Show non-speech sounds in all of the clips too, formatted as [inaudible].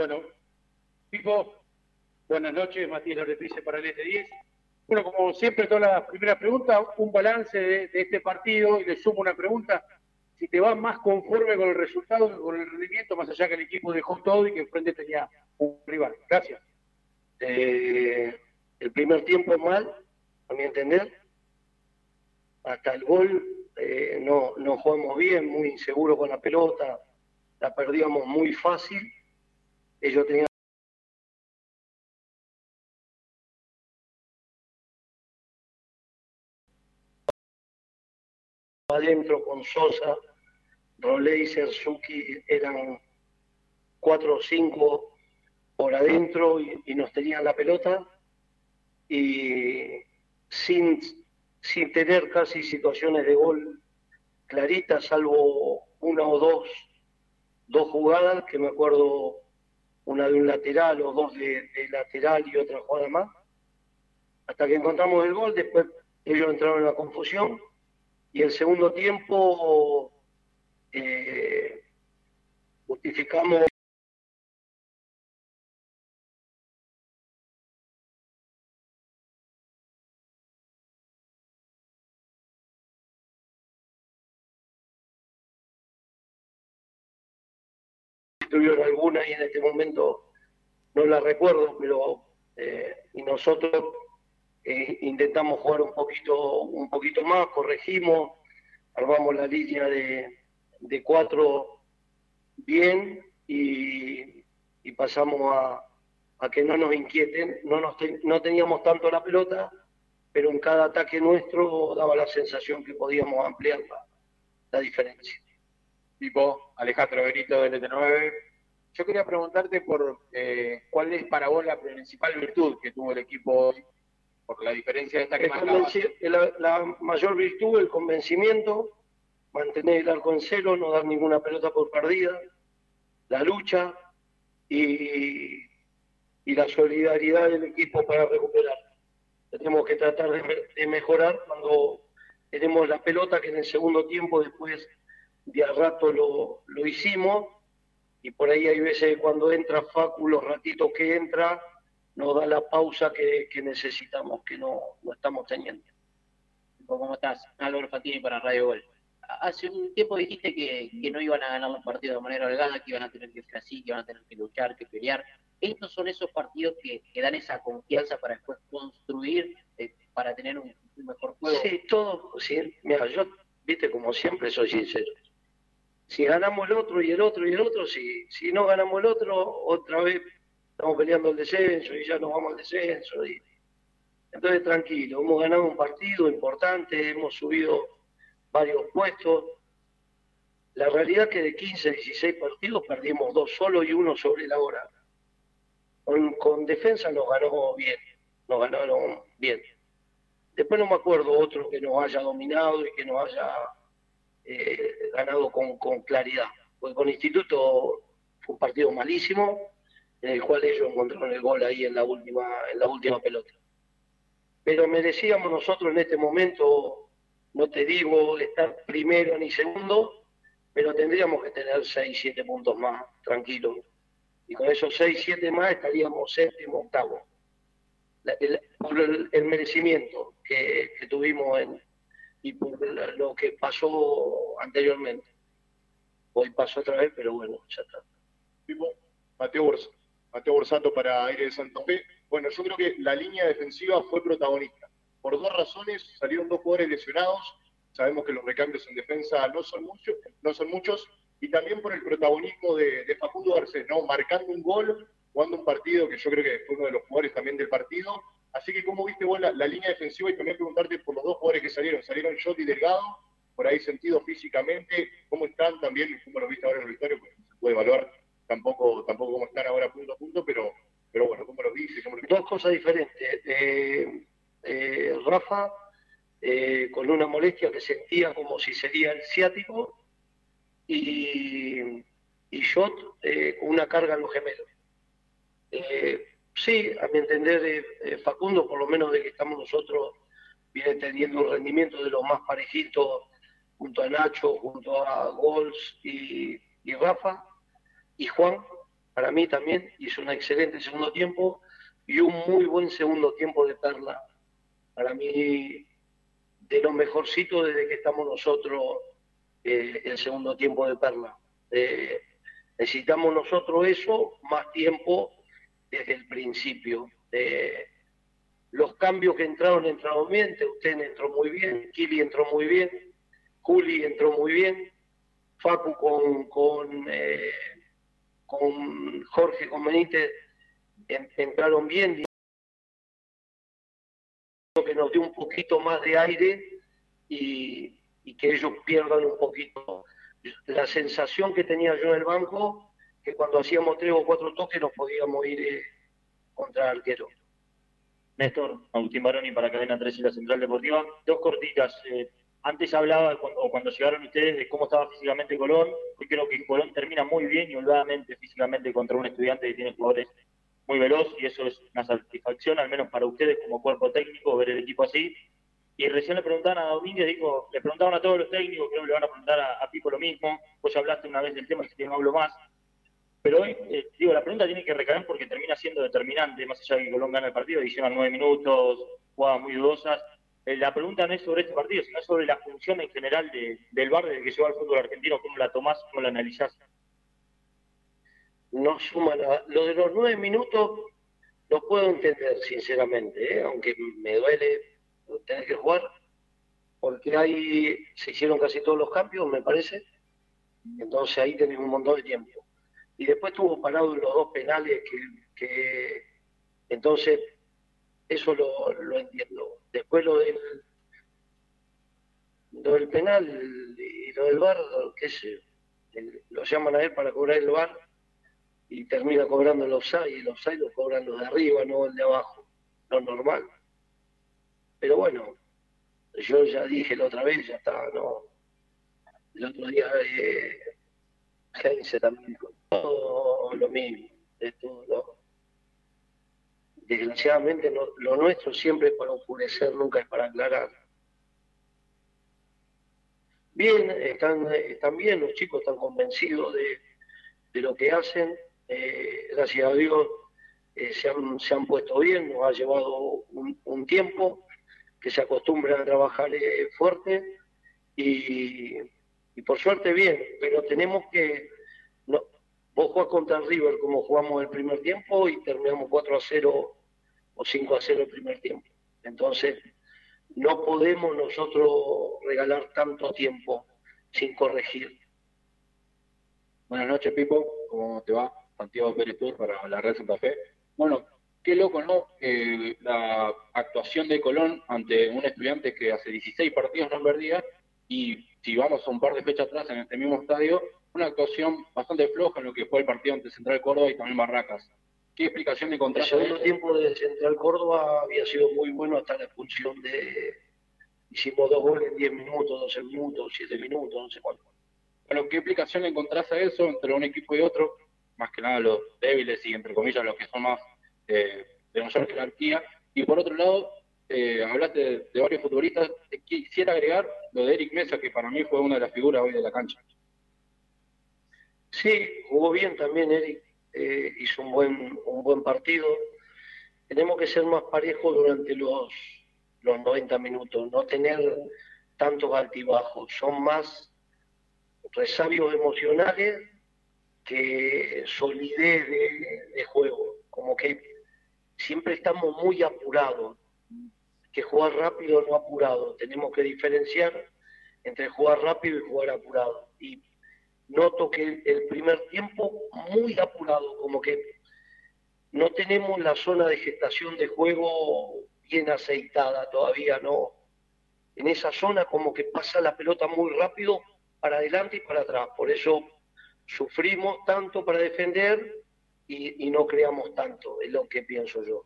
Bueno, Pipo, buenas noches, Matías Loretrice para el S10. Bueno, como siempre, todas las primeras preguntas, un balance de, este partido y le sumo una pregunta. Si te vas más conforme con el resultado que con el rendimiento, más allá que el equipo dejó todo y que enfrente tenía un rival. Gracias. Eh, el primer tiempo mal, a mi entender. Hasta el gol eh, no, no jugamos bien, muy inseguro con la pelota, la perdíamos muy fácil. Ellos tenían adentro con Sosa, Roley y Serzuki eran cuatro o cinco por adentro y, nos tenían la pelota. Y sin, sin tener casi situaciones de gol claritas, salvo una o dos, dos jugadas, que me acuerdo una de un lateral o dos de, lateral y otra jugada más, hasta que encontramos el gol, después ellos entraron en la confusión y el segundo tiempo eh, justificamos tuvieron alguna y en este momento no la recuerdo, pero eh, y nosotros eh, intentamos jugar un poquito, un poquito más, corregimos, armamos la línea de, de cuatro bien y, pasamos a, a, que no nos inquieten. No, nos no teníamos tanto la pelota, pero en cada ataque nuestro daba la sensación que podíamos ampliar la, diferencia. Tipo Alejandro Benito del ET9. Yo quería preguntarte por eh, cuál es para vos la principal virtud que tuvo el equipo hoy por la diferencia de esta que la, la, mayor virtud, el convencimiento, mantener el arco en cero, no dar ninguna pelota por perdida, la lucha y, y la solidaridad del equipo para recuperar. Tenemos que tratar de, mejorar cuando tenemos la pelota, que en el segundo tiempo después de a rato lo, lo hicimos, y por ahí hay veces cuando entra Facu, los ratitos que entra, nos da la pausa que, necesitamos, que no, estamos teniendo. ¿Cómo estás? Álvaro Fatini para Radio Gol. Hace un tiempo dijiste que, no iban a ganar los partidos de manera holgada, que iban a tener que ser así, que iban a tener que luchar, que pelear. Estos son esos partidos que, dan esa confianza para después construir, eh, para tener un, mejor juego. Sí, todo. Sí, mira, yo, viste, como siempre, soy sincero. Si ganamos el otro y el otro y el otro, si, si no ganamos el otro, otra vez estamos peleando el descenso y ya nos vamos al descenso. Entonces, tranquilo, hemos ganado un partido importante, hemos subido varios puestos. La realidad es que de 15, 16 partidos perdimos dos solo y uno sobre la hora. Con, defensa nos ganó bien, nos ganaron bien. Después no me acuerdo otro que nos haya dominado y que nos haya eh, ganado con, claridad. Porque con Instituto fue un partido malísimo, en el cual ellos encontraron el gol ahí en la última, en la última pelota. Pero merecíamos nosotros en este momento, no te digo estar primero ni segundo, pero tendríamos que tener 6, 7 puntos más, tranquilos. Y con esos 6, 7 más estaríamos séptimo, octavo. Por el, merecimiento que, tuvimos en, y por lo que pasó anteriormente. Hoy pasó otra vez, pero bueno, ya está. Mateo Borsa. Mateo Borsato para Aire de Santa Fe. Bueno, yo creo que la línea defensiva fue protagonista. Por dos razones salieron dos jugadores lesionados. Sabemos que los recambios en defensa no son muchos, no son muchos, y también por el protagonismo de, Facundo Garcés, ¿no? Marcando un gol, jugando un partido que yo creo que fue uno de los jugadores también del partido. Así que, ¿cómo viste vos la, línea defensiva? Y también preguntarte por los dos jugadores que salieron. Salieron Jot y Delgado, por ahí sentido físicamente. ¿Cómo están también? ¿Cómo lo viste ahora en el historia? Pues se puede evaluar tampoco tampoco como están ahora punto a punto, pero, pero bueno, ¿cómo lo dice? Dos cosas diferentes. Eh, eh, Rafa, eh, con una molestia que sentía como si sería el ciático, y, y Jot una carga en los gemelos. Sí, a mi entender, Facundo, por lo menos de que estamos nosotros, viene teniendo un rendimiento de los más parejitos junto a Nacho, junto a Gols y, y Rafa y Juan, para mí también hizo un excelente segundo tiempo y un muy buen segundo tiempo de Perla. Para mí, de lo mejorcito desde que estamos nosotros eh, el segundo tiempo de Perla. Eh, necesitamos nosotros eso, más tiempo desde el principio. Los cambios que entraron, entraron bien, usted entró muy bien, Kili entró muy bien, Juli entró muy bien, Facu con, con, eh, con Jorge, con Benítez, entraron bien, que nos dio un poquito más de aire y, que ellos pierdan un poquito la sensación que tenía yo en el banco, que cuando hacíamos tres o cuatro toques nos podíamos ir eh, contra el arquero. Néstor, Agustín Baroni para Cadena 3 y la Central Deportiva. Dos cortitas. Eh, antes hablaba, cuando, cuando llegaron ustedes, de cómo estaba físicamente Colón. Hoy creo que Colón termina muy bien y holgadamente físicamente contra un estudiante que tiene jugadores muy veloz y eso es una satisfacción, al menos para ustedes como cuerpo técnico, ver el equipo así. Y recién le preguntaban a Domínguez, digo, le preguntaban a todos los técnicos, creo que le van a preguntar a, Pipo lo mismo. Vos hablaste una vez del tema, si no hablo más. Pero hoy, eh, digo, la pregunta tiene que recaer porque termina siendo determinante, más allá de que Colón gana el partido, hicieron nueve minutos, jugadas muy dudosas. Eh, la pregunta no es sobre este partido, sino sobre la función en general del bar desde que llegó al fútbol argentino, cómo la tomás, cómo la analizás. No suma nada. Lo de los nueve minutos lo puedo entender, sinceramente, ¿eh? aunque me duele tener que jugar, porque ahí se hicieron casi todos los cambios, me parece. Entonces ahí tenés un montón de tiempo y después tuvo parado los dos penales que, entonces eso lo, entiendo. Después lo del lo del penal y lo del bar, qué sé, lo llaman a él para cobrar el bar y termina cobrando los offside y los offside lo cobran los de arriba, no el de abajo, lo normal. Pero bueno, yo ya dije la otra vez, ya está, no. El otro día eh, Heinze también lo mismo, de todo. Desgraciadamente lo nuestro siempre es para oscurecer, nunca es para aclarar. Bien, están, están bien, los chicos están convencidos de, lo que hacen. Eh, gracias a Dios eh, se, han, se, han, puesto bien, nos ha llevado un, tiempo que se acostumbran a trabajar eh, fuerte y, por suerte bien, pero tenemos que, no, vos jugás contra River como jugamos el primer tiempo y terminamos 4 a 0 o 5 a 0 el primer tiempo. Entonces, no podemos nosotros regalar tanto tiempo sin corregir. Buenas noches, Pipo. ¿Cómo te va? Santiago Pérez Tour para la Red Santa Fe. Bueno, qué loco, ¿no? Eh, la actuación de Colón ante un estudiante que hace 16 partidos no perdía y si vamos a un par de fechas atrás en este mismo estadio, una actuación bastante floja en lo que fue el partido ante Central Córdoba y también Barracas. ¿Qué explicación de El segundo tiempo de Central Córdoba había sido muy bueno hasta la expulsión de... Hicimos dos goles en 10 minutos, 12 minutos, 7 minutos, no sé cuánto. Bueno, ¿qué explicación encontrás a eso entre un equipo y otro? Más que nada los débiles y entre comillas los que son más eh, de mayor jerarquía. Y por otro lado, eh, hablaste de, varios futbolistas, quisiera agregar lo de Eric Mesa, que para mí fue una de las figuras hoy de la cancha. Sí, jugó bien también Eric, eh, hizo un buen, un buen partido. Tenemos que ser más parejos durante los, los 90 minutos, no tener tantos altibajos, son más resabios emocionales que solidez de, de juego, como que siempre estamos muy apurados que jugar rápido no apurado. Tenemos que diferenciar entre jugar rápido y jugar apurado. Y noto que el primer tiempo muy apurado, como que no tenemos la zona de gestación de juego bien aceitada todavía, ¿no? En esa zona como que pasa la pelota muy rápido para adelante y para atrás. Por eso sufrimos tanto para defender y, y no creamos tanto, es lo que pienso yo.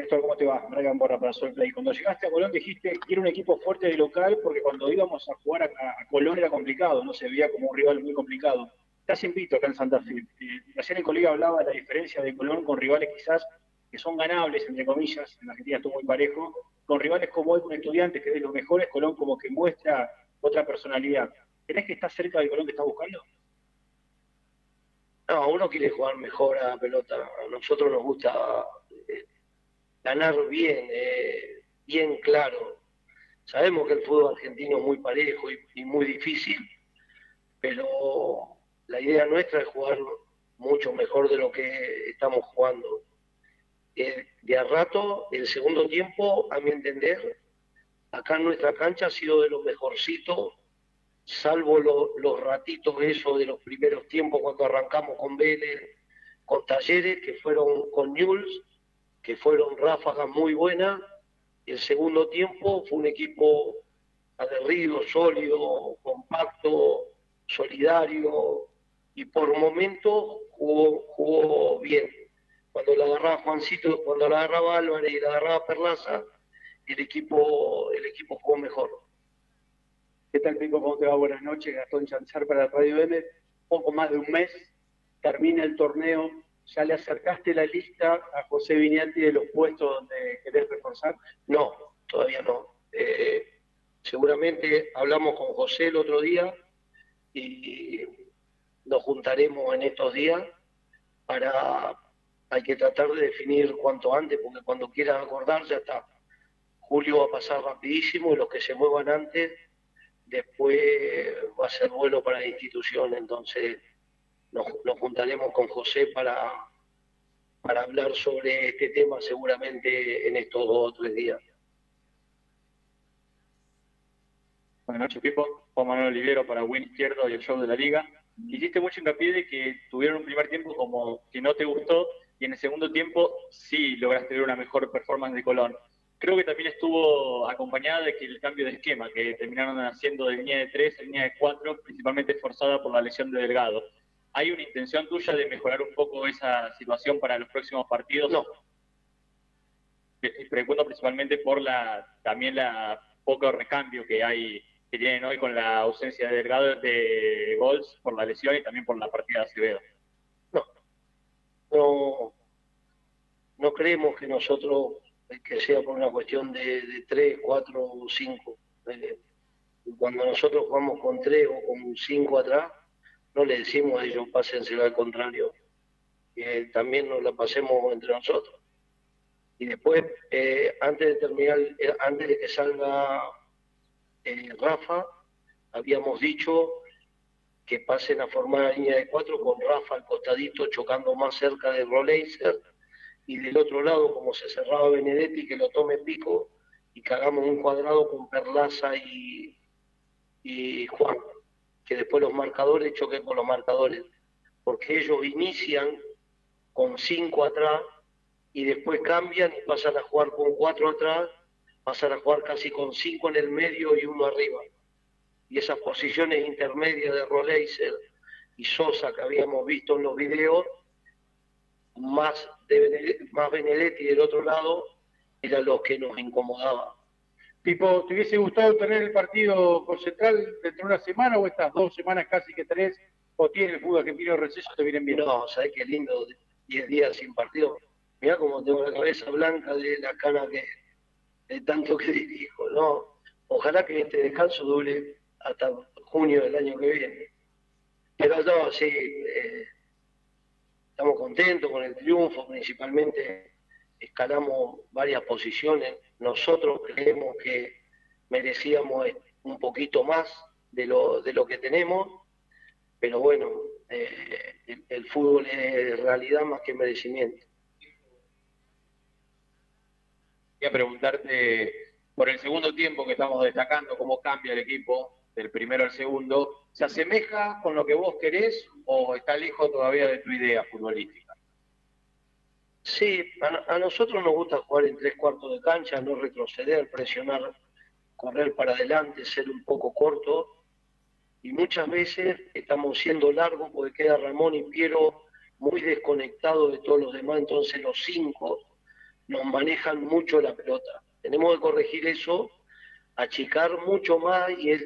Néstor, ¿cómo te va? Brian Borra para Play. Cuando llegaste a Colón dijiste que era un equipo fuerte de local porque cuando íbamos a jugar a, Colón era complicado, no se veía como un rival muy complicado. Estás invito acá en Santa Fe. Eh, ayer el colega hablaba de la diferencia de Colón con rivales quizás que son ganables, entre comillas, en Argentina estuvo muy parejo, con rivales como hoy, con estudiantes que de los mejores, Colón como que muestra otra personalidad. ¿Crees que está cerca del Colón que está buscando? No, uno quiere jugar mejor a la pelota. A nosotros nos gusta ganar bien, eh, bien claro. Sabemos que el fútbol argentino es muy parejo y, muy difícil, pero la idea nuestra es jugar mucho mejor de lo que estamos jugando. Eh, de a rato, el segundo tiempo, a mi entender, acá en nuestra cancha ha sido de lo mejorcito salvo los ratitos esos de los primeros tiempos cuando arrancamos con Vélez, con Talleres, que fueron con Newell's, que fueron ráfagas muy buenas. El segundo tiempo fue un equipo aguerrido, sólido, compacto, solidario y por momentos jugó, jugó bien. Cuando la agarraba Juancito, cuando la agarraba Álvarez y la agarraba Perlaza, el equipo, el equipo jugó mejor. ¿Qué tal, Pico? ¿Cómo te va? Buenas noches. Gastón Chanzar para Radio M. Poco más de un mes, termina el torneo. ¿Ya le acercaste la lista a José Viñati de los puestos donde querés reforzar? No, todavía no. Eh, seguramente hablamos con José el otro día y nos juntaremos en estos días para... Hay que tratar de definir cuanto antes, porque cuando quieras acordar ya está. Julio va a pasar rapidísimo y los que se muevan antes después va a ser bueno para la institución, entonces nos, juntaremos con José para, para hablar sobre este tema seguramente en estos dos o tres días. Buenas noches, Pipo. Juan Manuel Olivero para Win Izquierdo y el show de la Liga. Hiciste mucho hincapié de que tuvieron un primer tiempo como que no te gustó y en el segundo tiempo sí lograste ver una mejor performance de Colón creo que también estuvo acompañada de que el cambio de esquema, que terminaron haciendo de línea de 3 a línea de 4, principalmente forzada por la lesión de Delgado. ¿Hay una intención tuya de mejorar un poco esa situación para los próximos partidos? No. Pregunto principalmente por la también la poco recambio que hay que tienen hoy con la ausencia de Delgado de gols por la lesión y también por la partida de Acevedo. No. No, no creemos que nosotros que sea por una cuestión de, de 3, 4 o 5. cuando nosotros jugamos con 3 o con 5 atrás, no le decimos a ellos pásenselo al contrario, también nos la pasemos entre nosotros. Y después, eh, antes de terminar, eh, antes de que salga eh, Rafa, habíamos dicho que pasen a formar la línea de 4 con Rafa al costadito chocando más cerca de Roleiser y del otro lado, como se cerraba Benedetti, que lo tome Pico y que hagamos un cuadrado con Perlaza y Juan, que después los marcadores choquen con los marcadores, porque ellos inician con cinco atrás y después cambian y pasan a jugar con cuatro atrás, pasan a jugar casi con cinco en el medio y uno arriba. Y esas posiciones intermedias de Roleiser y Sosa que habíamos visto en los videos, más, de más Benedetti del otro lado, era lo que nos incomodaba. Tipo, ¿te hubiese gustado tener el partido con Central dentro de una semana o estas dos semanas casi que tres? ¿O tiene el fútbol argentino receso te vienen bien? No, ¿sabes qué lindo? Diez días sin partido. Mirá cómo tengo la cabeza blanca de la cana que de tanto que [laughs] dirijo, ¿no? Ojalá que este descanso dure hasta junio del año que viene. Pero no, sí, eh, estamos contentos con el triunfo, principalmente escalamos varias posiciones. Nosotros creemos que merecíamos un poquito más de lo, de lo que tenemos, pero bueno, eh, el, fútbol es realidad más que merecimiento. Quería preguntarte por el segundo tiempo que estamos destacando, cómo cambia el equipo del primero al segundo, ¿se asemeja con lo que vos querés o está lejos todavía de tu idea futbolística? Sí, a, nosotros nos gusta jugar en tres cuartos de cancha, no retroceder, presionar, correr para adelante, ser un poco corto. Y muchas veces estamos siendo largos porque queda Ramón y Piero muy desconectados de todos los demás, entonces los cinco nos manejan mucho la pelota. Tenemos que corregir eso achicar mucho más y es,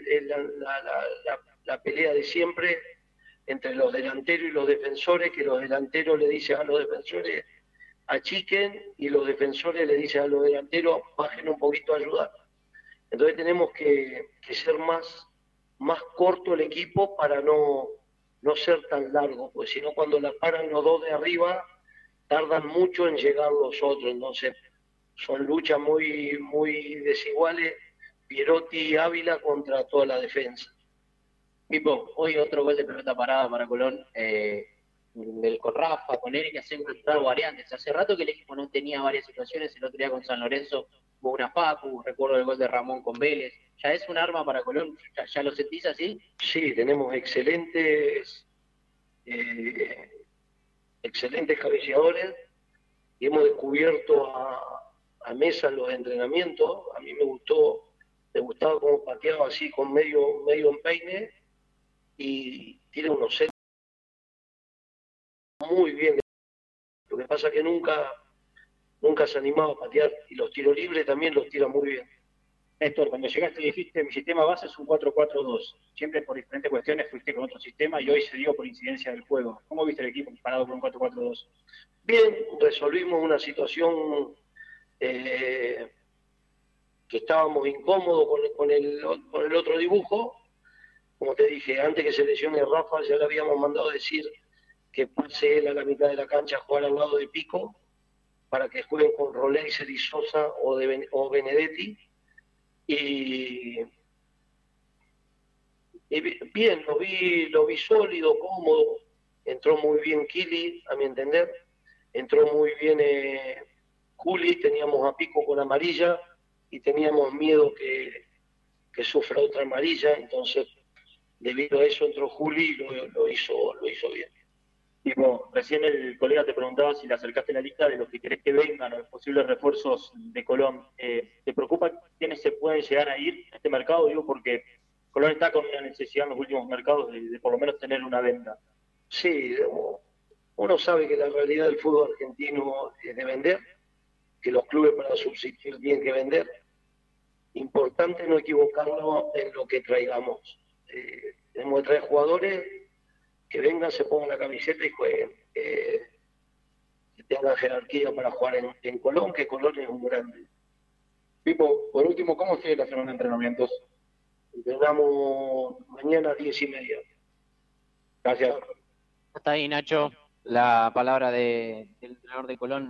la, pelea de siempre entre los delanteros y los defensores, que los delanteros le dicen a los defensores achiquen y los defensores le dicen a los delanteros bajen un poquito a ayudar. Entonces tenemos que, ser más, más corto el equipo para no, no ser tan largo, pues si no cuando la paran los dos de arriba, tardan mucho en llegar los otros, entonces son luchas muy, muy desiguales, Pierotti y Ávila contra toda la defensa. Pipo, hoy otro gol de pelota parada para Colón, eh, con Rafa, con Eric, ha encontrar variantes. Hace rato que el equipo no tenía varias situaciones, el otro día con San Lorenzo hubo una recuerdo el gol de Ramón con Vélez. ¿Ya es un arma para Colón? ¿Ya, lo sentís así? Sí, tenemos excelentes, eh, excelentes cabeceadores y hemos descubierto a, Mesa los entrenamientos. A mí me gustó, me gustaba como pateaba así con medio, medio empeine y tiene unos muy bien. Lo que pasa es que nunca, nunca se animaba a patear y los tiros libres también los tira muy bien. Néstor, cuando llegaste dijiste mi sistema base es un 4-4-2. Siempre por diferentes cuestiones fuiste con otro sistema y hoy se dio por incidencia del juego. ¿Cómo viste el equipo parado con un 4-4-2? Bien, resolvimos una situación eh, que estábamos incómodos con, con, el, con el otro dibujo. Como te dije, antes que se lesione Rafa, ya le habíamos mandado decir que pase él a la mitad de la cancha a jugar al lado de Pico para que jueguen con Roleiser y Sosa o, o Benedetti. Y, bien, lo vi, lo vi sólido, cómodo, entró muy bien Kili, a mi entender, entró muy bien eh, Juli, teníamos a Pico con amarilla y teníamos miedo que, que sufra otra amarilla, entonces debido a eso entró Juli y lo, lo hizo, lo hizo bien. Tipo, recién el colega te preguntaba si le acercaste la lista de los que querés que vengan o los posibles refuerzos de Colón. Eh, ¿Te preocupa quiénes se pueden llegar a ir a este mercado? Digo, porque Colón está con una necesidad en los últimos mercados de, por lo menos tener una venta. Sí, uno sabe que la realidad del fútbol argentino es de vender, que los clubes para subsistir tienen que vender. Importante no equivocarnos en lo que traigamos. Eh, tenemos que traer jugadores que vengan, se pongan la camiseta y jueguen. Eh, que tengan jerarquía para jugar en, Colón, que Colón es un grande. Pipo, por último, ¿cómo sigue la semana de entrenamientos? Entrenamos mañana a diez y media. Gracias. Hasta ahí, Nacho. La palabra del entrenador de Colón,